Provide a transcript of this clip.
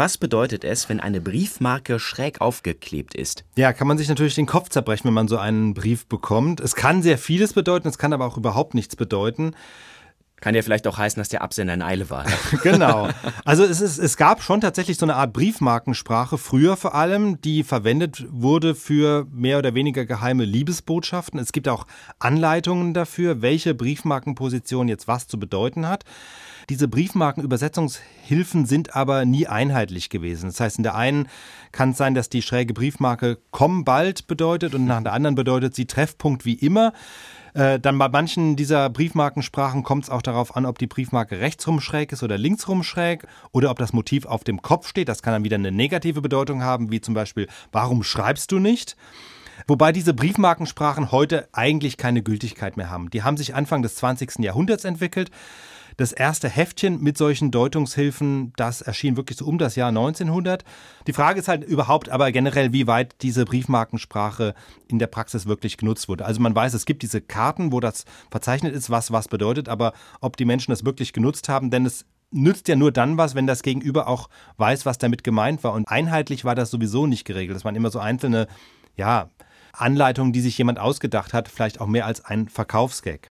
Was bedeutet es, wenn eine Briefmarke schräg aufgeklebt ist? Ja, kann man sich natürlich den Kopf zerbrechen, wenn man so einen Brief bekommt. Es kann sehr vieles bedeuten, es kann aber auch überhaupt nichts bedeuten. Kann ja vielleicht auch heißen, dass der Absender in Eile war. genau. Also es, ist, es gab schon tatsächlich so eine Art Briefmarkensprache, früher vor allem, die verwendet wurde für mehr oder weniger geheime Liebesbotschaften. Es gibt auch Anleitungen dafür, welche Briefmarkenposition jetzt was zu bedeuten hat. Diese Briefmarkenübersetzungshilfen sind aber nie einheitlich gewesen. Das heißt, in der einen kann es sein, dass die schräge Briefmarke komm bald bedeutet und nach der anderen bedeutet sie Treffpunkt wie immer. Äh, dann bei manchen dieser Briefmarkensprachen kommt es auch darauf an, ob die Briefmarke rechtsrum schräg ist oder linksrum schräg oder ob das Motiv auf dem Kopf steht. Das kann dann wieder eine negative Bedeutung haben, wie zum Beispiel, warum schreibst du nicht? Wobei diese Briefmarkensprachen heute eigentlich keine Gültigkeit mehr haben. Die haben sich Anfang des 20. Jahrhunderts entwickelt. Das erste Heftchen mit solchen Deutungshilfen, das erschien wirklich so um das Jahr 1900. Die Frage ist halt überhaupt aber generell, wie weit diese Briefmarkensprache in der Praxis wirklich genutzt wurde. Also man weiß, es gibt diese Karten, wo das verzeichnet ist, was was bedeutet, aber ob die Menschen das wirklich genutzt haben, denn es nützt ja nur dann was, wenn das Gegenüber auch weiß, was damit gemeint war. Und einheitlich war das sowieso nicht geregelt. Das waren immer so einzelne, ja, Anleitungen, die sich jemand ausgedacht hat, vielleicht auch mehr als ein Verkaufsgag.